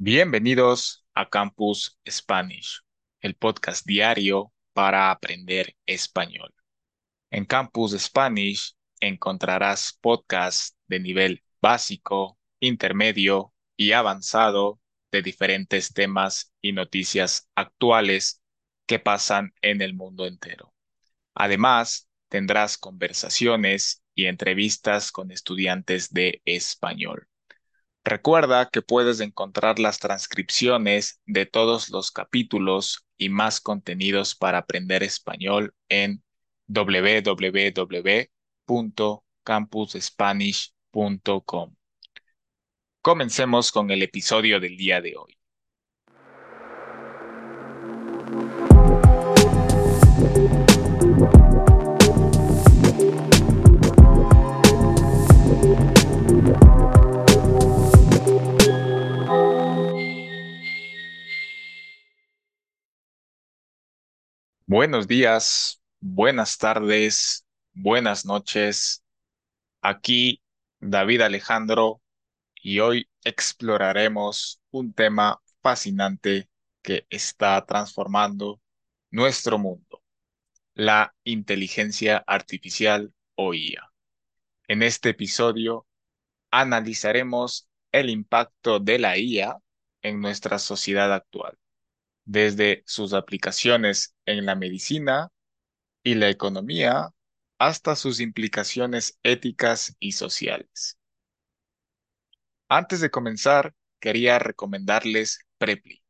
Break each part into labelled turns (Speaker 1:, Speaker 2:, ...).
Speaker 1: Bienvenidos a Campus Spanish, el podcast diario para aprender español. En Campus Spanish encontrarás podcasts de nivel básico, intermedio y avanzado de diferentes temas y noticias actuales que pasan en el mundo entero. Además, tendrás conversaciones y entrevistas con estudiantes de español. Recuerda que puedes encontrar las transcripciones de todos los capítulos y más contenidos para aprender español en www.campusspanish.com. Comencemos con el episodio del día de hoy. Buenos días, buenas tardes, buenas noches. Aquí David Alejandro y hoy exploraremos un tema fascinante que está transformando nuestro mundo, la inteligencia artificial o IA. En este episodio analizaremos el impacto de la IA en nuestra sociedad actual desde sus aplicaciones en la medicina y la economía hasta sus implicaciones éticas y sociales. Antes de comenzar, quería recomendarles Preply.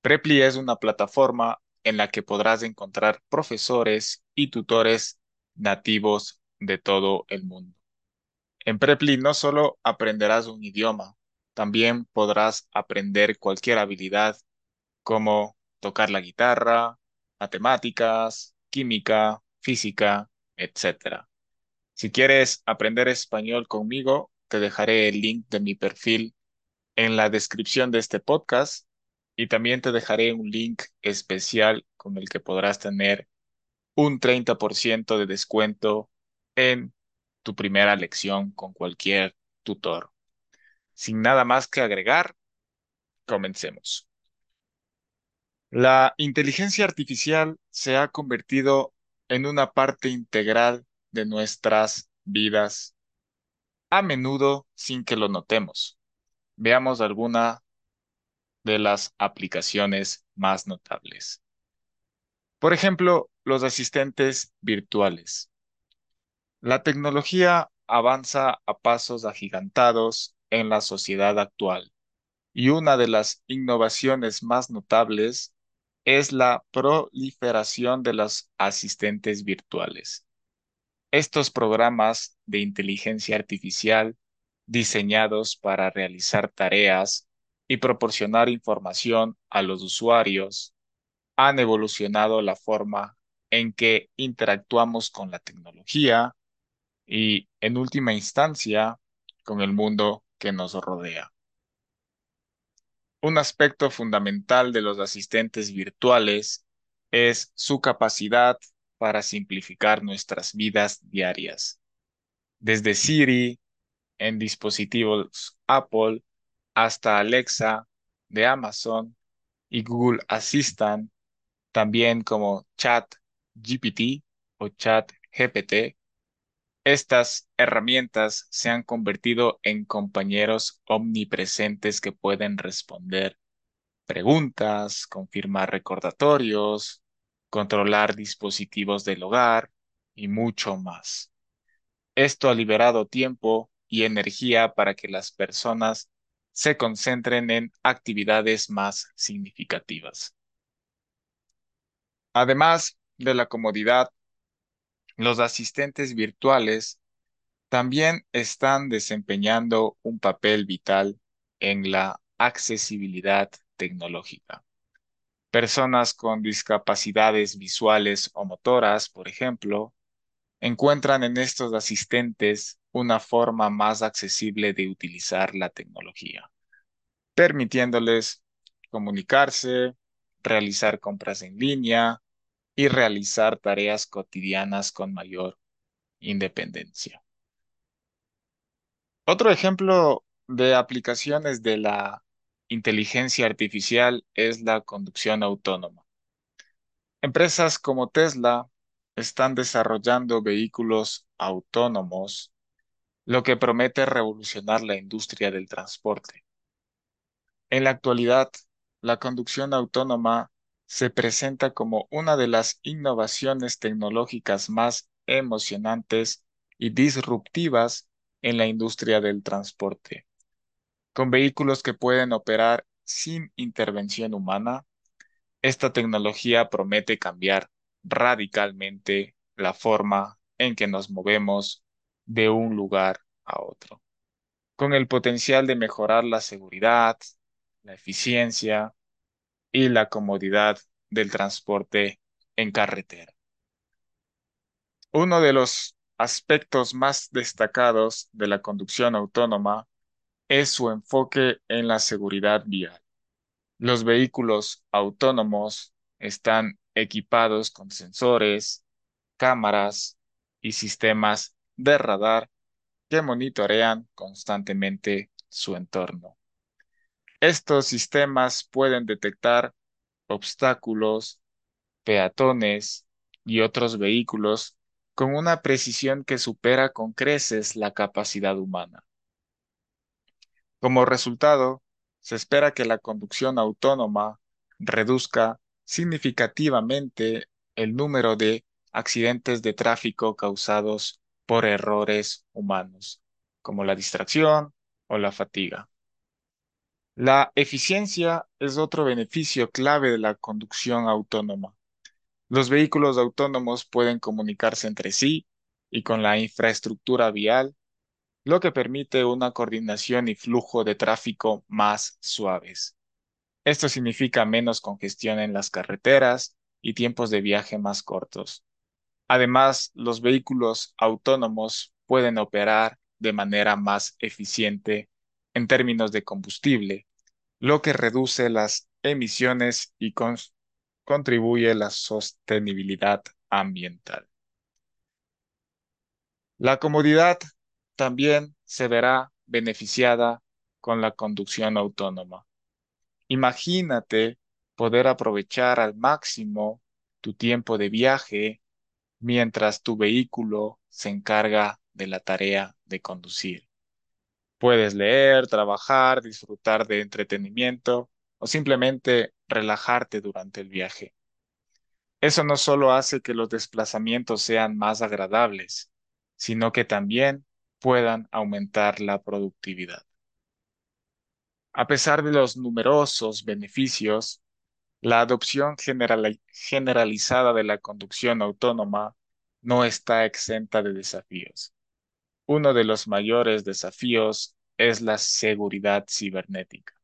Speaker 1: Preply es una plataforma en la que podrás encontrar profesores y tutores nativos de todo el mundo. En Preply no solo aprenderás un idioma, también podrás aprender cualquier habilidad como tocar la guitarra, matemáticas, química, física, etc. Si quieres aprender español conmigo, te dejaré el link de mi perfil en la descripción de este podcast y también te dejaré un link especial con el que podrás tener un 30% de descuento en tu primera lección con cualquier tutor. Sin nada más que agregar, comencemos. La inteligencia artificial se ha convertido en una parte integral de nuestras vidas, a menudo sin que lo notemos. Veamos alguna de las aplicaciones más notables. Por ejemplo, los asistentes virtuales. La tecnología avanza a pasos agigantados en la sociedad actual y una de las innovaciones más notables es la proliferación de los asistentes virtuales. Estos programas de inteligencia artificial diseñados para realizar tareas y proporcionar información a los usuarios han evolucionado la forma en que interactuamos con la tecnología y, en última instancia, con el mundo que nos rodea. Un aspecto fundamental de los asistentes virtuales es su capacidad para simplificar nuestras vidas diarias. Desde Siri en dispositivos Apple hasta Alexa de Amazon y Google Assistant, también como Chat GPT o Chat GPT, estas herramientas se han convertido en compañeros omnipresentes que pueden responder preguntas, confirmar recordatorios, controlar dispositivos del hogar y mucho más. Esto ha liberado tiempo y energía para que las personas se concentren en actividades más significativas. Además de la comodidad los asistentes virtuales también están desempeñando un papel vital en la accesibilidad tecnológica. Personas con discapacidades visuales o motoras, por ejemplo, encuentran en estos asistentes una forma más accesible de utilizar la tecnología, permitiéndoles comunicarse, realizar compras en línea, y realizar tareas cotidianas con mayor independencia. Otro ejemplo de aplicaciones de la inteligencia artificial es la conducción autónoma. Empresas como Tesla están desarrollando vehículos autónomos, lo que promete revolucionar la industria del transporte. En la actualidad, la conducción autónoma se presenta como una de las innovaciones tecnológicas más emocionantes y disruptivas en la industria del transporte. Con vehículos que pueden operar sin intervención humana, esta tecnología promete cambiar radicalmente la forma en que nos movemos de un lugar a otro, con el potencial de mejorar la seguridad, la eficiencia y la comodidad del transporte en carretera. Uno de los aspectos más destacados de la conducción autónoma es su enfoque en la seguridad vial. Los vehículos autónomos están equipados con sensores, cámaras y sistemas de radar que monitorean constantemente su entorno. Estos sistemas pueden detectar obstáculos, peatones y otros vehículos con una precisión que supera con creces la capacidad humana. Como resultado, se espera que la conducción autónoma reduzca significativamente el número de accidentes de tráfico causados por errores humanos, como la distracción o la fatiga. La eficiencia es otro beneficio clave de la conducción autónoma. Los vehículos autónomos pueden comunicarse entre sí y con la infraestructura vial, lo que permite una coordinación y flujo de tráfico más suaves. Esto significa menos congestión en las carreteras y tiempos de viaje más cortos. Además, los vehículos autónomos pueden operar de manera más eficiente en términos de combustible, lo que reduce las emisiones y contribuye a la sostenibilidad ambiental. La comodidad también se verá beneficiada con la conducción autónoma. Imagínate poder aprovechar al máximo tu tiempo de viaje mientras tu vehículo se encarga de la tarea de conducir. Puedes leer, trabajar, disfrutar de entretenimiento o simplemente relajarte durante el viaje. Eso no solo hace que los desplazamientos sean más agradables, sino que también puedan aumentar la productividad. A pesar de los numerosos beneficios, la adopción generalizada de la conducción autónoma no está exenta de desafíos. Uno de los mayores desafíos es la seguridad cibernética,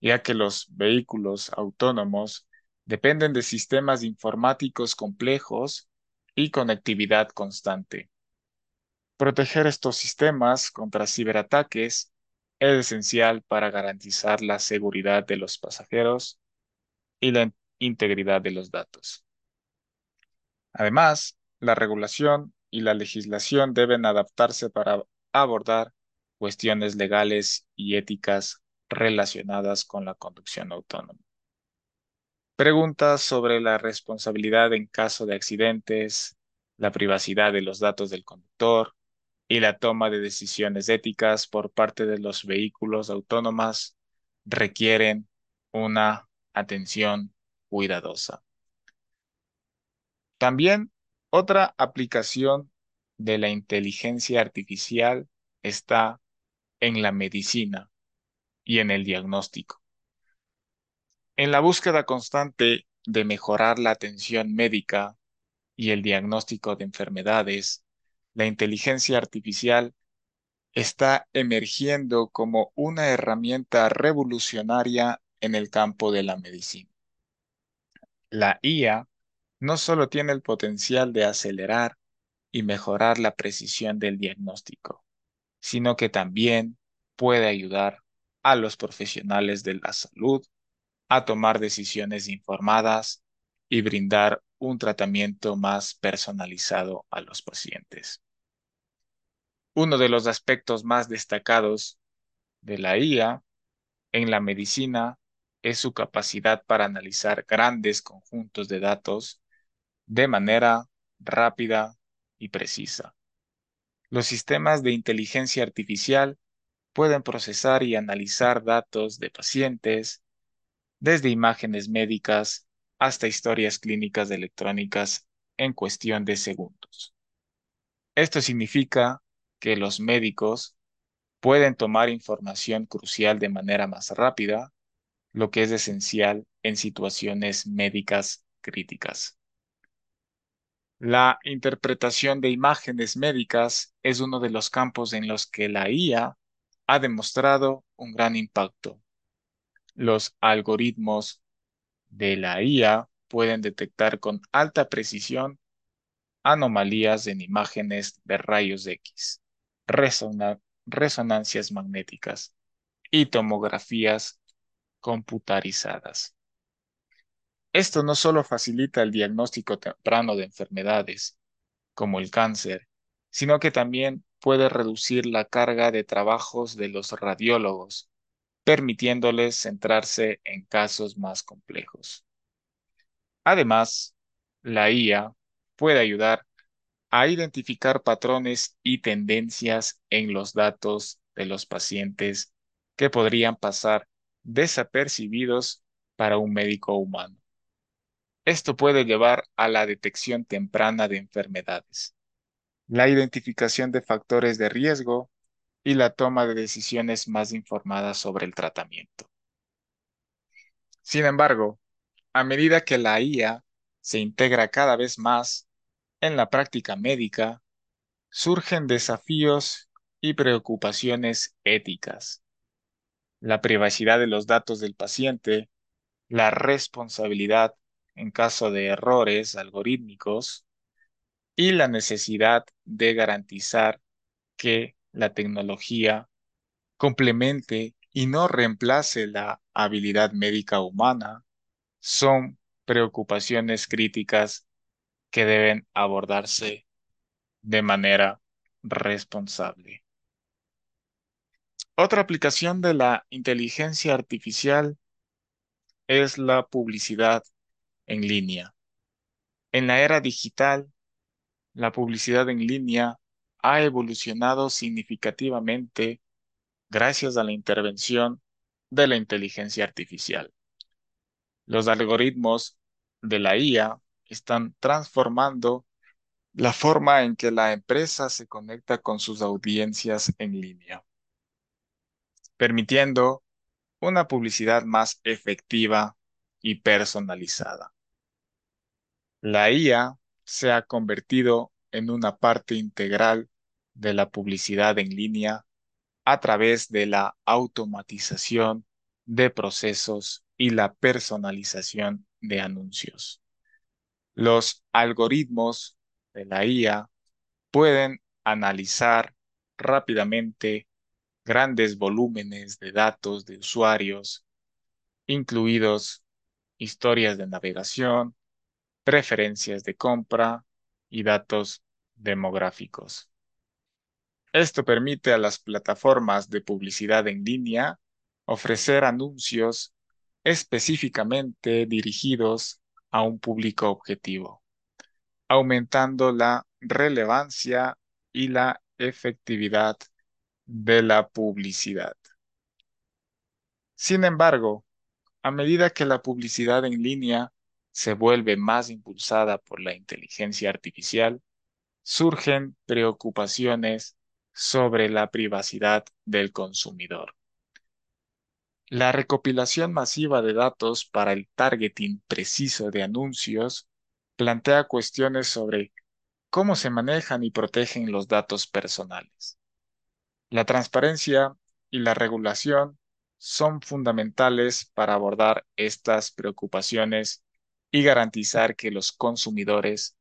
Speaker 1: ya que los vehículos autónomos dependen de sistemas informáticos complejos y conectividad constante. Proteger estos sistemas contra ciberataques es esencial para garantizar la seguridad de los pasajeros y la integridad de los datos. Además, la regulación y la legislación deben adaptarse para abordar cuestiones legales y éticas relacionadas con la conducción autónoma. Preguntas sobre la responsabilidad en caso de accidentes, la privacidad de los datos del conductor, y la toma de decisiones éticas por parte de los vehículos autónomos requieren una atención cuidadosa. También otra aplicación de la inteligencia artificial está en la medicina y en el diagnóstico. En la búsqueda constante de mejorar la atención médica y el diagnóstico de enfermedades, la inteligencia artificial está emergiendo como una herramienta revolucionaria en el campo de la medicina. La IA no solo tiene el potencial de acelerar y mejorar la precisión del diagnóstico, sino que también puede ayudar a los profesionales de la salud a tomar decisiones informadas y brindar un tratamiento más personalizado a los pacientes. Uno de los aspectos más destacados de la IA en la medicina es su capacidad para analizar grandes conjuntos de datos de manera rápida y precisa. Los sistemas de inteligencia artificial pueden procesar y analizar datos de pacientes, desde imágenes médicas hasta historias clínicas electrónicas en cuestión de segundos. Esto significa que los médicos pueden tomar información crucial de manera más rápida, lo que es esencial en situaciones médicas críticas. La interpretación de imágenes médicas es uno de los campos en los que la IA ha demostrado un gran impacto. Los algoritmos de la IA pueden detectar con alta precisión anomalías en imágenes de rayos X, resonancias magnéticas y tomografías computarizadas. Esto no solo facilita el diagnóstico temprano de enfermedades, como el cáncer, sino que también puede reducir la carga de trabajos de los radiólogos, permitiéndoles centrarse en casos más complejos. Además, la IA puede ayudar a identificar patrones y tendencias en los datos de los pacientes que podrían pasar desapercibidos para un médico humano. Esto puede llevar a la detección temprana de enfermedades, la identificación de factores de riesgo y la toma de decisiones más informadas sobre el tratamiento. Sin embargo, a medida que la IA se integra cada vez más en la práctica médica, surgen desafíos y preocupaciones éticas. La privacidad de los datos del paciente, la responsabilidad en caso de errores algorítmicos y la necesidad de garantizar que la tecnología complemente y no reemplace la habilidad médica humana son preocupaciones críticas que deben abordarse de manera responsable. Otra aplicación de la inteligencia artificial es la publicidad en línea. En la era digital, la publicidad en línea ha evolucionado significativamente gracias a la intervención de la inteligencia artificial. Los algoritmos de la IA están transformando la forma en que la empresa se conecta con sus audiencias en línea, permitiendo una publicidad más efectiva y personalizada. La IA se ha convertido en una parte integral de la publicidad en línea a través de la automatización de procesos y la personalización de anuncios. Los algoritmos de la IA pueden analizar rápidamente grandes volúmenes de datos de usuarios, incluidos historias de navegación, preferencias de compra y datos demográficos. Esto permite a las plataformas de publicidad en línea ofrecer anuncios específicamente dirigidos a un público objetivo, aumentando la relevancia y la efectividad de la publicidad. Sin embargo, a medida que la publicidad en línea se vuelve más impulsada por la inteligencia artificial, surgen preocupaciones sobre la privacidad del consumidor. La recopilación masiva de datos para el targeting preciso de anuncios plantea cuestiones sobre cómo se manejan y protegen los datos personales. La transparencia y la regulación son fundamentales para abordar estas preocupaciones y garantizar que los consumidores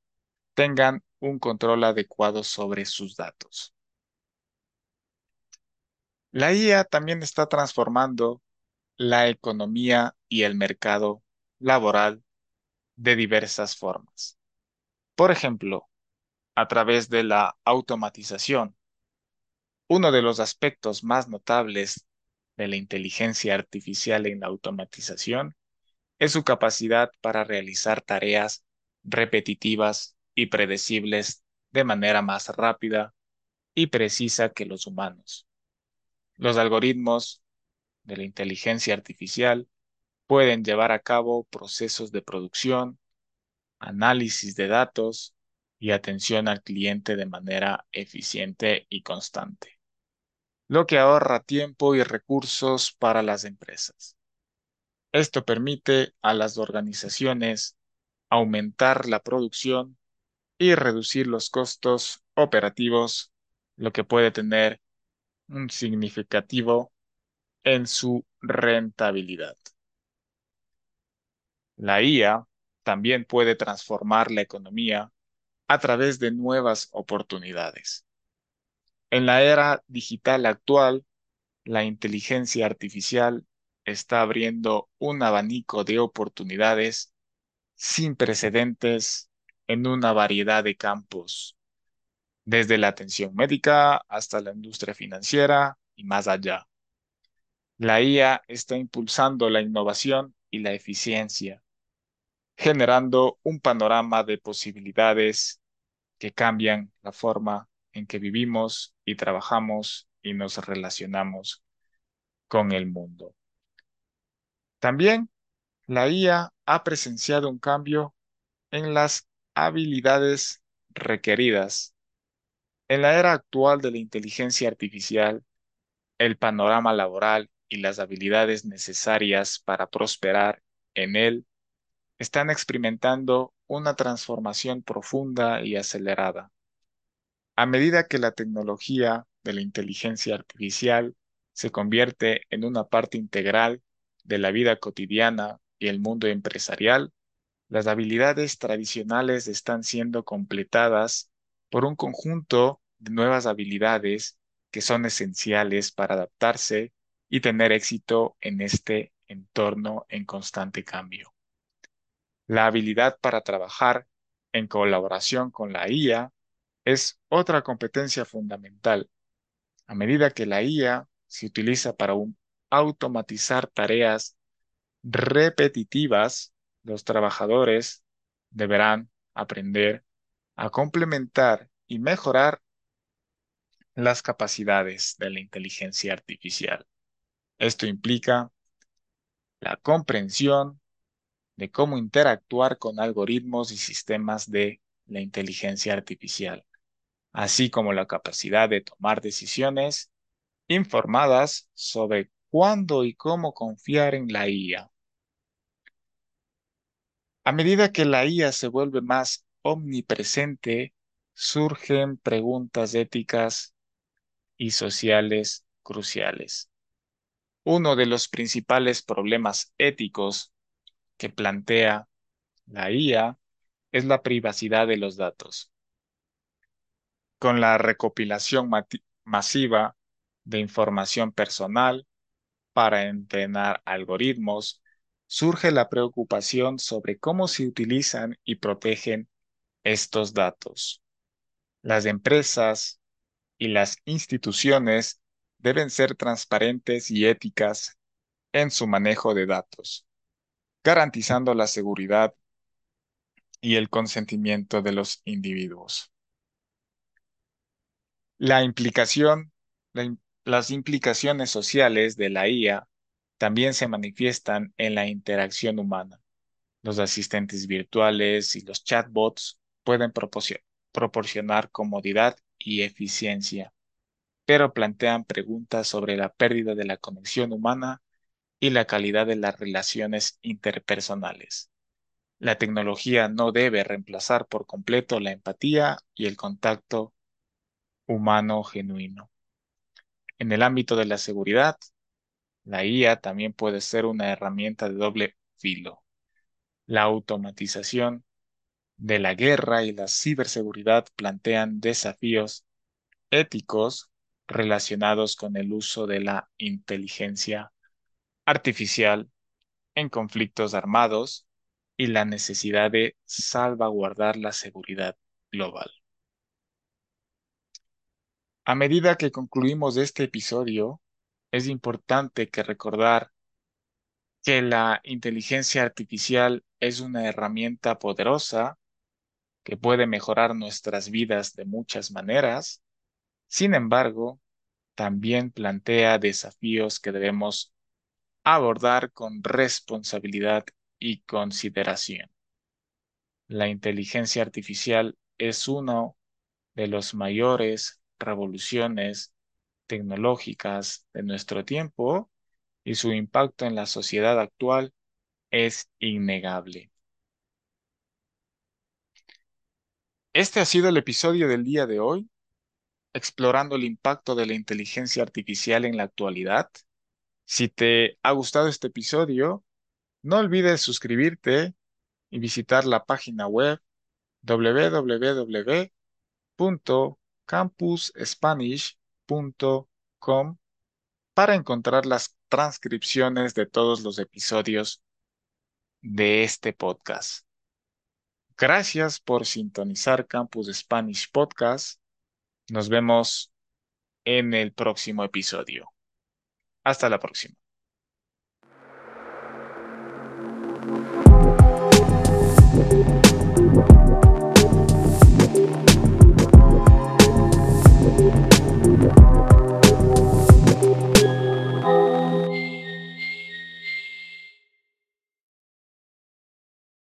Speaker 1: tengan un control adecuado sobre sus datos. La IA también está transformando la economía y el mercado laboral de diversas formas. Por ejemplo, a través de la automatización. Uno de los aspectos más notables de la inteligencia artificial en la automatización es su capacidad para realizar tareas repetitivas y predecibles de manera más rápida y precisa que los humanos. Los algoritmos de la inteligencia artificial pueden llevar a cabo procesos de producción, análisis de datos y atención al cliente de manera eficiente y constante, lo que ahorra tiempo y recursos para las empresas. Esto permite a las organizaciones aumentar la producción y reducir los costos operativos, lo que puede tener un significativo en su rentabilidad. La IA también puede transformar la economía a través de nuevas oportunidades. En la era digital actual, la inteligencia artificial está abriendo un abanico de oportunidades sin precedentes en una variedad de campos, desde la atención médica hasta la industria financiera y más allá. La IA está impulsando la innovación y la eficiencia, generando un panorama de posibilidades que cambian la forma en que vivimos y trabajamos y nos relacionamos con el mundo. También la IA ha presenciado un cambio en las habilidades requeridas. En la era actual de la inteligencia artificial, el panorama laboral y las habilidades necesarias para prosperar en él están experimentando una transformación profunda y acelerada. A medida que la tecnología de la inteligencia artificial se convierte en una parte integral de la vida cotidiana y el mundo empresarial, las habilidades tradicionales están siendo completadas por un conjunto de nuevas habilidades que son esenciales para adaptarse y tener éxito en este entorno en constante cambio. La habilidad para trabajar en colaboración con la IA es otra competencia fundamental. A medida que la IA se utiliza para automatizar tareas repetitivas, los trabajadores deberán aprender a complementar y mejorar las capacidades de la inteligencia artificial. Esto implica la comprensión de cómo interactuar con algoritmos y sistemas de la inteligencia artificial, así como la capacidad de tomar decisiones informadas sobre cuándo y cómo confiar en la IA. A medida que la IA se vuelve más omnipresente, surgen preguntas éticas y sociales cruciales. Uno de los principales problemas éticos que plantea la IA es la privacidad de los datos. Con la recopilación masiva de información personal para entrenar algoritmos, surge la preocupación sobre cómo se utilizan y protegen estos datos. Las empresas y las instituciones deben ser transparentes y éticas en su manejo de datos, garantizando la seguridad y el consentimiento de los individuos. La implicación, las implicaciones sociales de la IA también se manifiestan en la interacción humana. Los asistentes virtuales y los chatbots pueden proporcionar comodidad y eficiencia, pero plantean preguntas sobre la pérdida de la conexión humana y la calidad de las relaciones interpersonales. La tecnología no debe reemplazar por completo la empatía y el contacto humano genuino. En el ámbito de la seguridad, la IA también puede ser una herramienta de doble filo. La automatización de la guerra y la ciberseguridad plantean desafíos éticos relacionados con el uso de la inteligencia artificial en conflictos armados y la necesidad de salvaguardar la seguridad global. A medida que concluimos este episodio, es importante que recordar que la inteligencia artificial es una herramienta poderosa que puede mejorar nuestras vidas de muchas maneras. Sin embargo, también plantea desafíos que debemos abordar con responsabilidad y consideración. La inteligencia artificial es uno de los mayores revoluciones tecnológicas de nuestro tiempo y su impacto en la sociedad actual es innegable. Este ha sido el episodio del día de hoy, explorando el impacto de la inteligencia artificial en la actualidad. Si te ha gustado este episodio, no olvides suscribirte y visitar la página web www.campusspanish.com para encontrar las transcripciones de todos los episodios de este podcast. Gracias por sintonizar Campus Spanish Podcast. Nos vemos en el próximo episodio. Hasta la próxima.